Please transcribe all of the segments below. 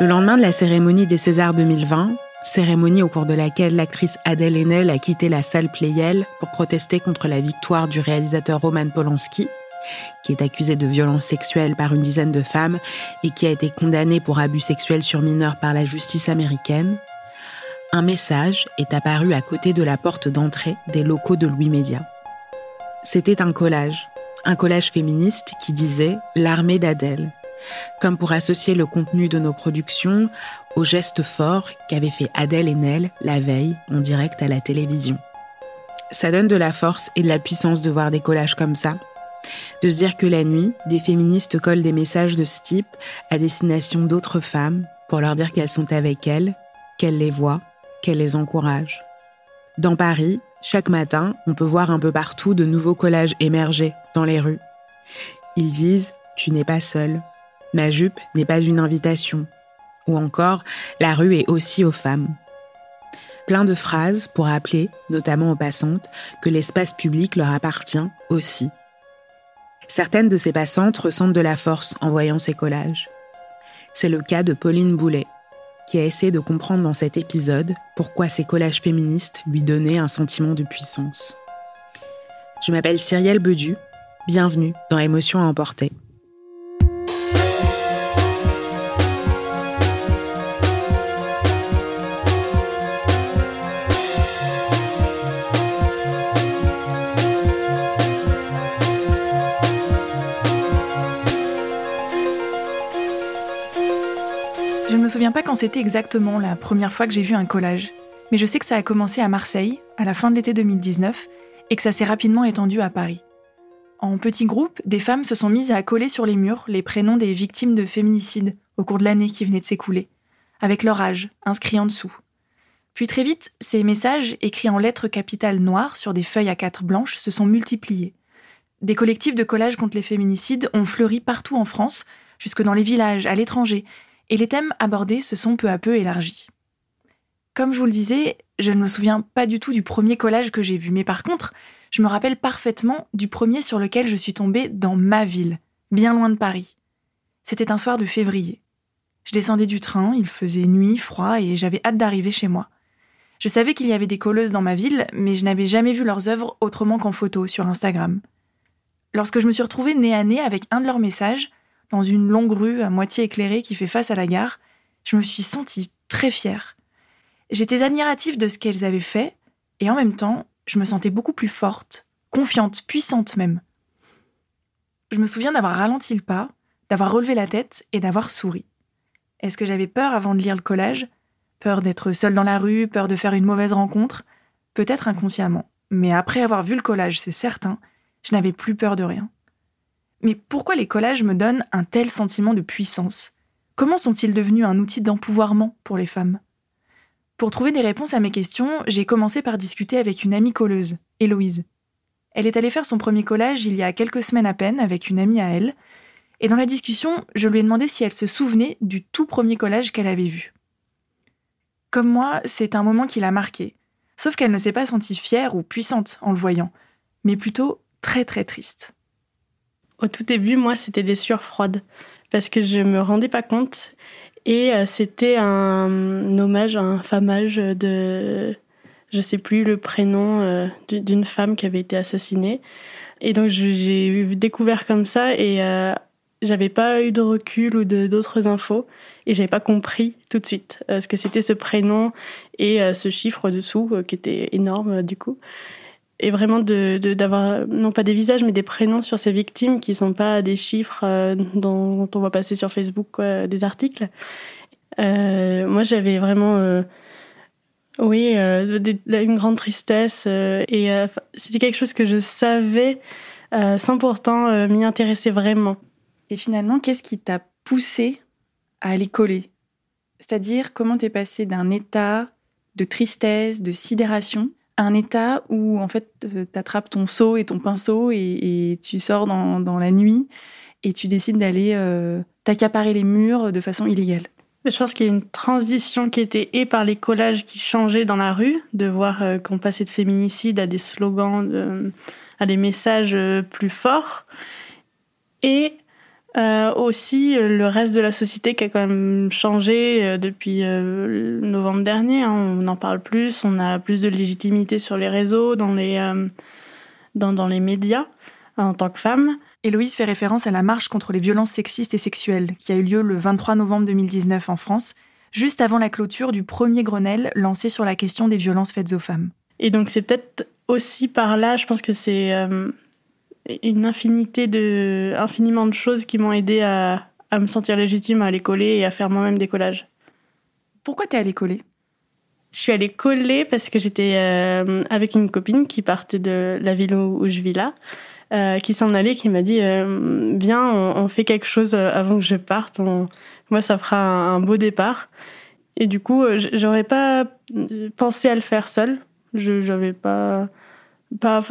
Le lendemain de la cérémonie des Césars 2020, cérémonie au cours de laquelle l'actrice Adèle Haenel a quitté la salle Playel pour protester contre la victoire du réalisateur Roman Polanski, qui est accusé de violences sexuelles par une dizaine de femmes et qui a été condamné pour abus sexuels sur mineurs par la justice américaine, un message est apparu à côté de la porte d'entrée des locaux de Louis Média. C'était un collage, un collage féministe qui disait L'armée d'Adèle, comme pour associer le contenu de nos productions aux gestes forts qu'avaient fait Adèle et Nell la veille en direct à la télévision. Ça donne de la force et de la puissance de voir des collages comme ça, de se dire que la nuit, des féministes collent des messages de ce type à destination d'autres femmes pour leur dire qu'elles sont avec elles, qu'elles les voient, qu'elles les encouragent. Dans Paris, chaque matin, on peut voir un peu partout de nouveaux collages émerger dans les rues. Ils disent ⁇ Tu n'es pas seul, Ma jupe n'est pas une invitation. Ou encore, la rue est aussi aux femmes. Plein de phrases pour rappeler, notamment aux passantes, que l'espace public leur appartient aussi. Certaines de ces passantes ressentent de la force en voyant ces collages. C'est le cas de Pauline Boulet, qui a essayé de comprendre dans cet épisode pourquoi ces collages féministes lui donnaient un sentiment de puissance. Je m'appelle Cyrielle Bedu, bienvenue dans Émotion à emporter. Me souviens pas quand c'était exactement la première fois que j'ai vu un collage, mais je sais que ça a commencé à Marseille, à la fin de l'été 2019, et que ça s'est rapidement étendu à Paris. En petits groupes, des femmes se sont mises à coller sur les murs les prénoms des victimes de féminicide au cours de l'année qui venait de s'écouler, avec leur âge inscrit en dessous. Puis très vite, ces messages, écrits en lettres capitales noires sur des feuilles à quatre blanches, se sont multipliés. Des collectifs de collage contre les féminicides ont fleuri partout en France, jusque dans les villages, à l'étranger, et les thèmes abordés se sont peu à peu élargis. Comme je vous le disais, je ne me souviens pas du tout du premier collage que j'ai vu, mais par contre, je me rappelle parfaitement du premier sur lequel je suis tombée dans ma ville, bien loin de Paris. C'était un soir de février. Je descendais du train, il faisait nuit, froid, et j'avais hâte d'arriver chez moi. Je savais qu'il y avait des colleuses dans ma ville, mais je n'avais jamais vu leurs œuvres autrement qu'en photo sur Instagram. Lorsque je me suis retrouvée nez à nez avec un de leurs messages, dans une longue rue à moitié éclairée qui fait face à la gare, je me suis sentie très fière. J'étais admirative de ce qu'elles avaient fait, et en même temps, je me sentais beaucoup plus forte, confiante, puissante même. Je me souviens d'avoir ralenti le pas, d'avoir relevé la tête et d'avoir souri. Est-ce que j'avais peur avant de lire le collage? Peur d'être seule dans la rue, peur de faire une mauvaise rencontre? Peut-être inconsciemment. Mais après avoir vu le collage, c'est certain, je n'avais plus peur de rien. Mais pourquoi les collages me donnent un tel sentiment de puissance? Comment sont-ils devenus un outil d'empouvoirment pour les femmes? Pour trouver des réponses à mes questions, j'ai commencé par discuter avec une amie colleuse, Héloïse. Elle est allée faire son premier collage il y a quelques semaines à peine avec une amie à elle, et dans la discussion, je lui ai demandé si elle se souvenait du tout premier collage qu'elle avait vu. Comme moi, c'est un moment qui l'a marqué, sauf qu'elle ne s'est pas sentie fière ou puissante en le voyant, mais plutôt très très triste. Au tout début, moi, c'était des sueurs froides, parce que je me rendais pas compte, et euh, c'était un hommage, un famage de, je sais plus le prénom euh, d'une femme qui avait été assassinée. Et donc j'ai découvert comme ça et euh, j'avais pas eu de recul ou d'autres infos. Et j'avais pas compris tout de suite euh, ce que c'était ce prénom et ce chiffre dessous qui était énorme du coup et vraiment de d'avoir non pas des visages mais des prénoms sur ces victimes qui sont pas des chiffres dont, on va passer sur Facebook des articles. Moi j'avais vraiment oui une grande tristesse et c'était quelque chose que je savais sans pourtant m'y intéresser vraiment. Et finalement, qu'est-ce qui t'a poussé à aller coller? C'est-à-dire comment t'es passé d'un état de tristesse, de sidération, un état où en fait euh, t'attrapes ton seau et ton pinceau et, tu sors dans, la nuit et tu décides d'aller euh, t'accaparer les murs de façon illégale. Je pense qu'il y a une transition qui était et par les collages qui changeaient dans la rue, de voir euh, qu'on passait de féminicide à des slogans, à des messages plus forts, et euh, aussi, euh, le reste de la société qui a quand même changé euh, depuis novembre dernier. Hein. on en parle plus, on a plus de légitimité sur les réseaux, dans les, dans, dans, les médias, en tant que femme. Héloïse fait référence à la marche contre les violences sexistes et sexuelles qui a eu lieu le 23 novembre 2019 en France, juste avant la clôture du premier Grenelle lancé sur la question des violences faites aux femmes. Et donc c'est peut-être aussi par là, je pense que c'est une infinité de, infiniment de choses qui m'ont aidé à, à, me sentir légitime à aller coller et à faire moi-même des collages. Pourquoi t'es allée coller? Je suis allée coller parce que j'étais euh, avec une copine qui partait de la ville où, je vis là, euh, qui s'en allait, qui m'a dit euh, Viens, on, fait quelque chose avant que je parte. Moi, ça fera un, beau départ. Et du coup, j'aurais pas pensé à le faire seule. Je n'avais pas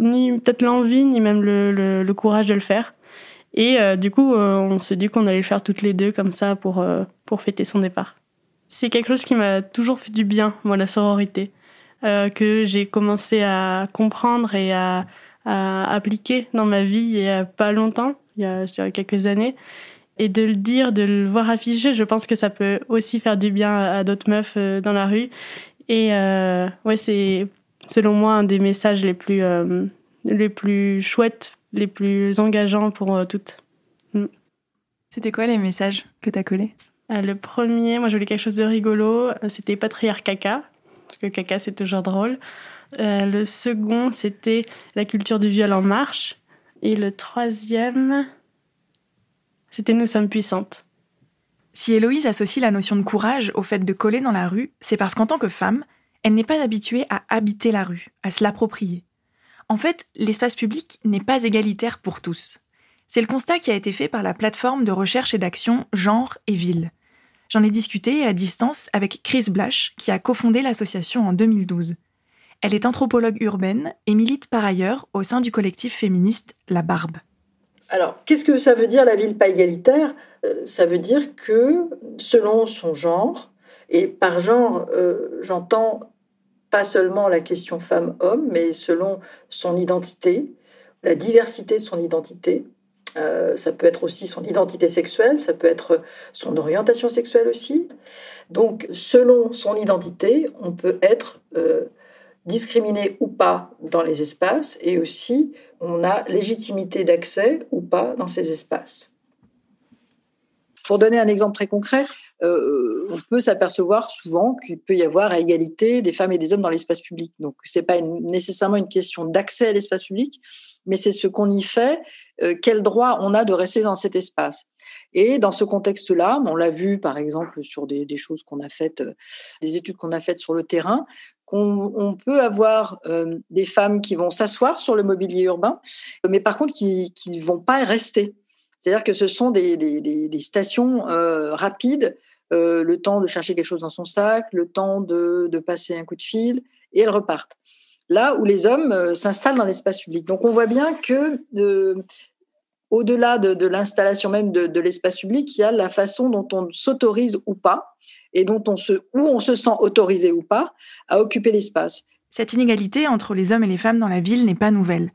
ni peut-être l'envie ni même le, courage de le faire. Et euh, du coup, euh, on s'est dit qu'on allait le faire toutes les deux comme ça pour, euh, pour fêter son départ. C'est quelque chose qui m'a toujours fait du bien, moi, la sororité, que j'ai commencé à comprendre et à, à, appliquer dans ma vie il y a pas longtemps, il y a quelques années. Et de le dire, de le voir affiché, je pense que ça peut aussi faire du bien à d'autres meufs dans la rue. Et ouais, c'est selon moi, un des messages les plus, euh, les plus chouettes, les plus engageants pour euh, toutes. Mm. C'était quoi les messages que tu as collés? Euh, Le premier, moi je voulais quelque chose de rigolo, c'était patriarcat caca, parce que caca c'est toujours drôle. le second, c'était la culture du viol en marche. Et le troisième, c'était nous sommes puissantes. Si Héloïse associe la notion de courage au fait de coller dans la rue, c'est parce qu'en tant que femme, elle n'est pas habituée à habiter la rue, à se l'approprier. En fait, l'espace public n'est pas égalitaire pour tous. C'est le constat qui a été fait par la plateforme de recherche et d'action Genre et Ville. J'en ai discuté à distance avec Chris Blash, qui a cofondé l'association en 2012. Elle est anthropologue urbaine et milite par ailleurs au sein du collectif féministe La Barbe. Alors, qu'est-ce que ça veut dire la ville pas égalitaire? Euh, Ça veut dire que selon son genre, et par genre, euh, j'entends pas seulement la question femme-homme, mais selon son identité, la diversité de son identité. Euh, ça peut être aussi son identité sexuelle, ça peut être son orientation sexuelle aussi. Donc, selon son identité, on peut être euh, discriminé ou pas dans les espaces, et aussi on a légitimité d'accès ou pas dans ces espaces. Pour donner un exemple très concret, euh, on peut s'apercevoir souvent qu'il peut y avoir à égalité des femmes et des hommes dans l'espace public. Donc, c'est pas nécessairement une question d'accès à l'espace public, mais c'est ce qu'on y fait, euh, quel droit on a de rester dans cet espace. Et dans ce contexte-là, on l'a vu par exemple sur des, choses qu'on a faites, euh, des études qu'on a faites sur le terrain, qu'on peut avoir des femmes qui vont s'asseoir sur le mobilier urbain, mais par contre qui ne vont pas rester C'est-à-dire que ce sont des, stations rapides, le temps de chercher quelque chose dans son sac, le temps de, de passer un coup de fil, et elles repartent là où les hommes s'installent dans l'espace public. Donc on voit bien que au-delà de, l'installation même de, l'espace public, il y a la façon dont on s'autorise ou pas, et dont on se, où on se sent autorisé ou pas à occuper l'espace. Cette inégalité entre les hommes et les femmes dans la ville n'est pas nouvelle.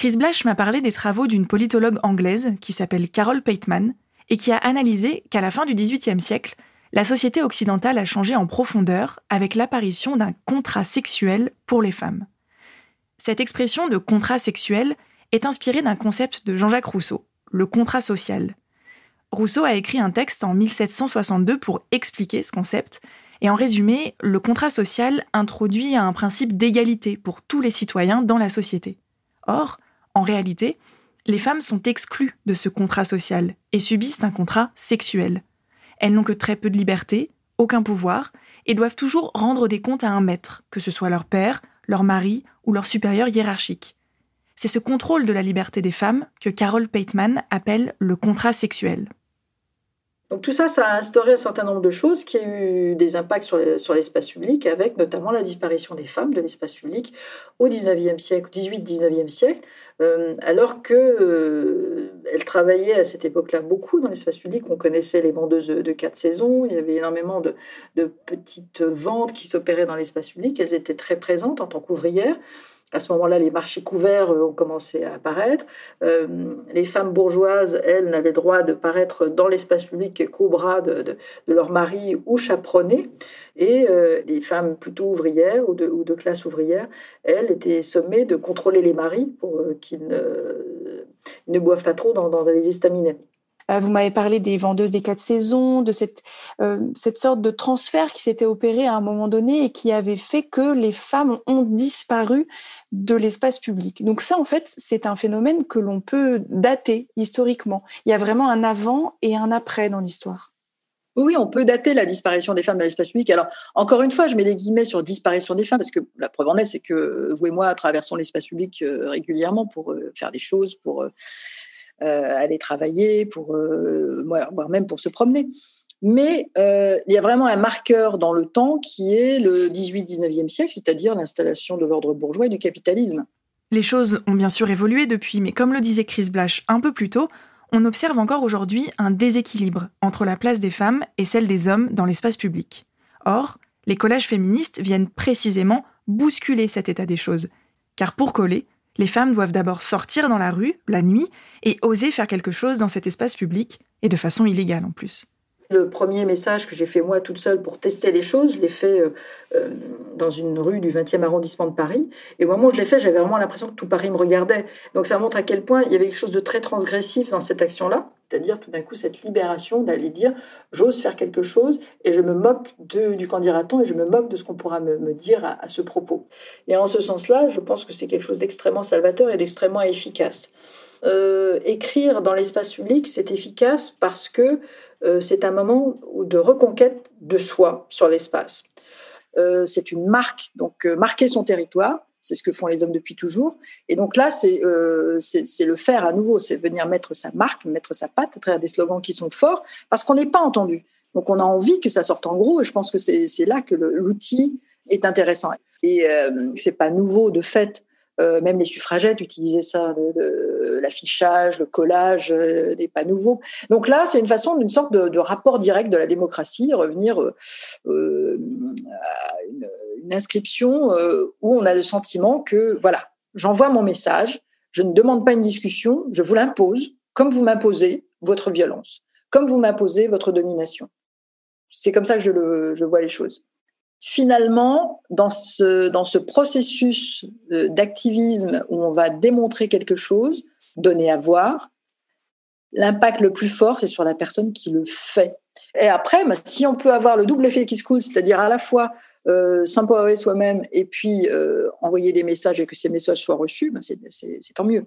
Chris Blash m'a parlé des travaux d'une politologue anglaise qui s'appelle Carol Pateman et qui a analysé qu'à la fin du XVIIIe siècle, la société occidentale a changé en profondeur avec l'apparition d'un contrat sexuel pour les femmes. Cette expression de contrat sexuel est inspiré d'un concept de Jean-Jacques Rousseau, le contrat social. Rousseau a écrit un texte en 1762 pour expliquer ce concept, et en résumé, le contrat social introduit un principe d'égalité pour tous les citoyens dans la société. Or, en réalité, les femmes sont exclues de ce contrat social et subissent un contrat sexuel. Elles n'ont que très peu de liberté, aucun pouvoir, et doivent toujours rendre des comptes à un maître, que ce soit leur père, leur mari ou leur supérieur hiérarchique. C'est ce contrôle de la liberté des femmes que Carol Pateman appelle le contrat sexuel. Donc tout ça, ça a instauré un certain nombre de choses qui ont eu des impacts sur l'espace public, avec notamment la disparition des femmes de l'espace public au 19e siècle, 18-19e siècle, euh, alors qu'elles euh, travaillaient à cette époque-là beaucoup dans l'espace public. On connaissait les vendeuses de quatre saisons, il y avait énormément de, de petites ventes qui s'opéraient dans l'espace public, elles étaient très présentes en tant qu'ouvrières. À ce moment-là, les marchés couverts euh, ont commencé à apparaître. Euh, les femmes bourgeoises, elles, n'avaient droit de paraître dans l'espace public qu'au bras de, leur mari ou chaperonnées. Et euh, les femmes plutôt ouvrières ou de, classe ouvrière, elles étaient sommées de contrôler les maris pour qu'ils ne, boivent pas trop dans, dans les estaminets. Vous m'avez parlé des vendeuses des quatre saisons, de cette, cette sorte de transfert qui s'était opéré à un moment donné et qui avait fait que les femmes ont disparu de l'espace public. Donc ça, en fait, c'est un phénomène que l'on peut dater historiquement. Il y a vraiment un avant et un après dans l'histoire. Oui, on peut dater la disparition des femmes de l'espace public. Alors, encore une fois, je mets des guillemets sur disparition des femmes, parce que la preuve en est, c'est que vous et moi traversons l'espace public euh, régulièrement pour euh, faire des choses, pour euh, aller travailler, pour, voire même pour se promener. Mais euh, il y a vraiment un marqueur dans le temps qui est le 18-19e siècle, c'est-à-dire l'installation de l'ordre bourgeois et du capitalisme. Les choses ont bien sûr évolué depuis, mais comme le disait Chris Blash un peu plus tôt, on observe encore aujourd'hui un déséquilibre entre la place des femmes et celle des hommes dans l'espace public. Or, les collages féministes viennent précisément bousculer cet état des choses. Car pour coller, les femmes doivent d'abord sortir dans la rue, la nuit, et oser faire quelque chose dans cet espace public, et de façon illégale en plus. Le premier message que j'ai fait moi toute seule pour tester les choses, je l'ai fait euh, euh, dans une rue du 20e arrondissement de Paris. Et au moment où je l'ai fait, j'avais vraiment l'impression que tout Paris me regardait. Donc ça montre à quel point il y avait quelque chose de très transgressif dans cette action-là. C'est-à-dire tout d'un coup cette libération d'aller dire j'ose faire quelque chose et je me moque de, du candidaton et je me moque de ce qu'on pourra me, dire à, ce propos. Et en ce sens-là, je pense que c'est quelque chose d'extrêmement salvateur et d'extrêmement efficace. Euh, écrire dans l'espace public, c'est efficace parce que euh, c'est un moment de reconquête de soi sur l'espace. Euh, c'est une marque, donc euh, marquer son territoire, c'est ce que font les hommes depuis toujours. Et donc là, c'est le faire à nouveau, c'est venir mettre sa marque, mettre sa patte à travers des slogans qui sont forts, parce qu'on n'est pas entendu. Donc on a envie que ça sorte en gros, et je pense que c'est là que l'outil est intéressant. Et c'est pas nouveau de fait euh, même les suffragettes utilisaient ça, l'affichage, le collage euh, n'est pas nouveau. Donc là, c'est une façon d'une sorte de, rapport direct de la démocratie, revenir euh, à une, inscription où on a le sentiment que, voilà, j'envoie mon message, je ne demande pas une discussion, je vous l'impose, comme vous m'imposez votre violence, comme vous m'imposez votre domination. C'est comme ça que je vois les choses finalement, dans ce, dans ce processus euh, d'activisme où on va démontrer quelque chose, donner à voir, l'impact le plus fort, c'est sur la personne qui le fait. Et après, bah, si on peut avoir le double effet qui se coule, c'est-à-dire à la fois euh, s'empowerer soi-même et puis euh, envoyer des messages et que ces messages soient reçus, bah, c'est tant mieux.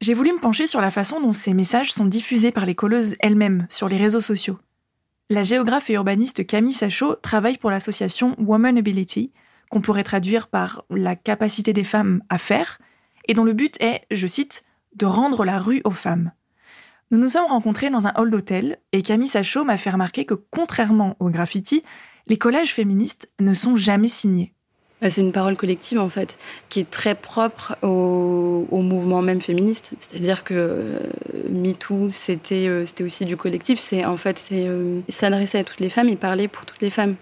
J'ai voulu me pencher sur la façon dont ces messages sont diffusés par les colleuses elles-mêmes sur les réseaux sociaux. La géographe et urbaniste Camille Sachot travaille pour l'association Woman Ability, qu'on pourrait traduire par la capacité des femmes à faire, et dont le but est, je cite, de rendre la rue aux femmes. Nous nous sommes rencontrés dans un hall d'hôtel et Camille Sachaud m'a fait remarquer que contrairement au graffiti, les collages féministes ne sont jamais signés. Bah, c'est une parole collective en fait, qui est très propre au, mouvement même féministe. C'est-à-dire que euh, MeToo, c'était euh, c'était aussi du collectif. C'est en fait, c'est euh, s'adresser à toutes les femmes et parler pour toutes les femmes.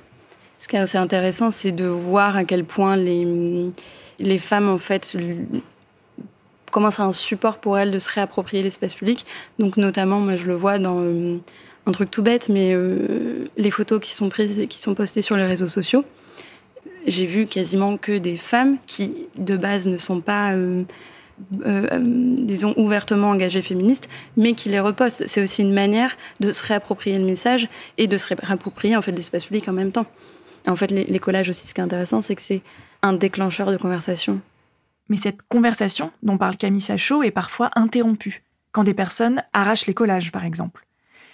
Ce qui est assez intéressant, c'est de voir à quel point les les femmes en fait comment c'est un support pour elles de se réapproprier l'espace public. Donc notamment, moi je le vois dans un truc tout bête, mais les photos qui sont prises, qui sont postées sur les réseaux sociaux j'ai vu quasiment que des femmes qui, de base, ne sont pas, euh, euh, euh, disons, ouvertement engagées féministes, mais qui les repostent. C'est aussi une manière de se réapproprier le message et de se réapproprier en fait l'espace public en même temps. en fait, les, collages aussi, ce qui est intéressant, c'est que c'est un déclencheur de conversation. Mais cette conversation dont parle Camille Sachaud est parfois interrompue quand des personnes arrachent les collages, par exemple.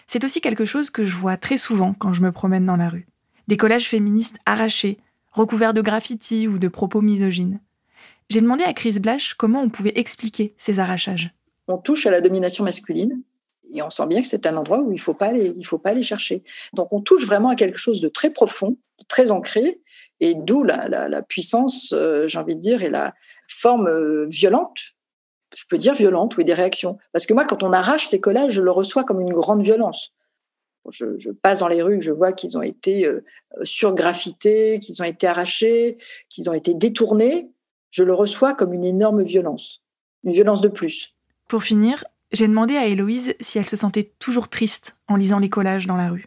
C'est aussi quelque chose que je vois très souvent quand je me promène dans la rue. Des collages féministes arrachés, recouvert de graffiti ou de propos misogynes. J'ai demandé à Chris Blash comment on pouvait expliquer ces arrachages. On touche à la domination masculine et on sent bien que c'est un endroit où il faut faut pas aller chercher. Donc on touche vraiment à quelque chose de très profond, très ancré, et d'où la, puissance, euh, j'ai envie de dire, et la forme euh, violente. Je peux dire violente, oui, des réactions. Parce que moi, quand on arrache ces collages, je le reçois comme une grande violence je, passe dans les rues, je vois qu'ils ont été euh, surgraffités, qu'ils ont été arrachés, qu'ils ont été détournés, je le reçois comme une énorme violence, une violence de plus. Pour finir, j'ai demandé à Héloïse si elle se sentait toujours triste en lisant les collages dans la rue.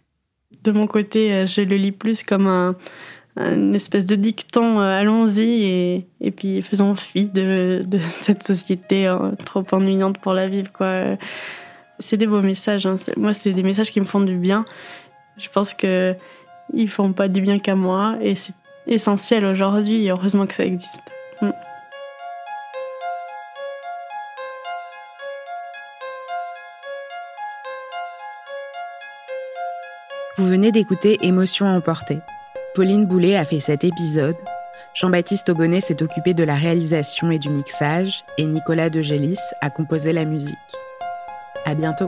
De mon côté, euh, je le lis plus comme un, une espèce de dicton, euh, allons-y et, et, puis faisons fi de, de cette société trop ennuyante pour la vivre. Quoi c'est des beaux messages. Hein. Moi, c'est des messages qui me font du bien. Je pense que ils font pas du bien qu'à moi et c'est essentiel aujourd'hui. heureusement que ça existe. Mm. Vous venez d'écouter Émotion emportée. Pauline Boulet a fait cet épisode. Jean-Baptiste Aubonnet s'est occupé de la réalisation et du mixage et Nicolas De Gélis a composé la musique. À bientôt.